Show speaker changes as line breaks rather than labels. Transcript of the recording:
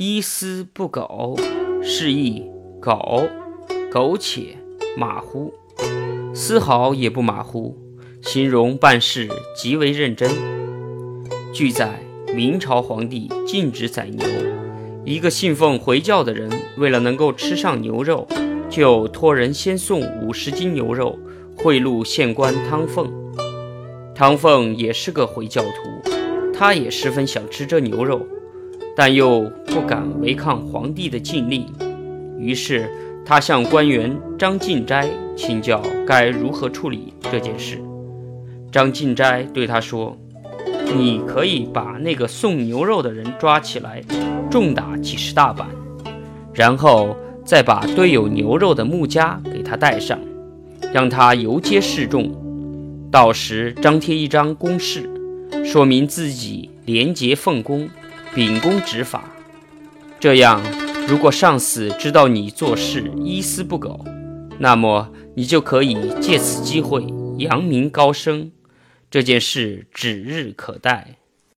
一丝不苟，是意苟，苟且马虎，丝毫也不马虎，形容办事极为认真。据载，明朝皇帝禁止宰牛，一个信奉回教的人，为了能够吃上牛肉，就托人先送五十斤牛肉贿赂县官汤凤。汤凤也是个回教徒，他也十分想吃这牛肉。但又不敢违抗皇帝的禁令，于是他向官员张进斋请教该如何处理这件事。张进斋对他说：“你可以把那个送牛肉的人抓起来，重打几十大板，然后再把堆有牛肉的木枷给他带上，让他游街示众。到时张贴一张公示，说明自己廉洁奉公。”秉公执法，这样，如果上司知道你做事一丝不苟，那么你就可以借此机会扬名高升。这件事指日可待。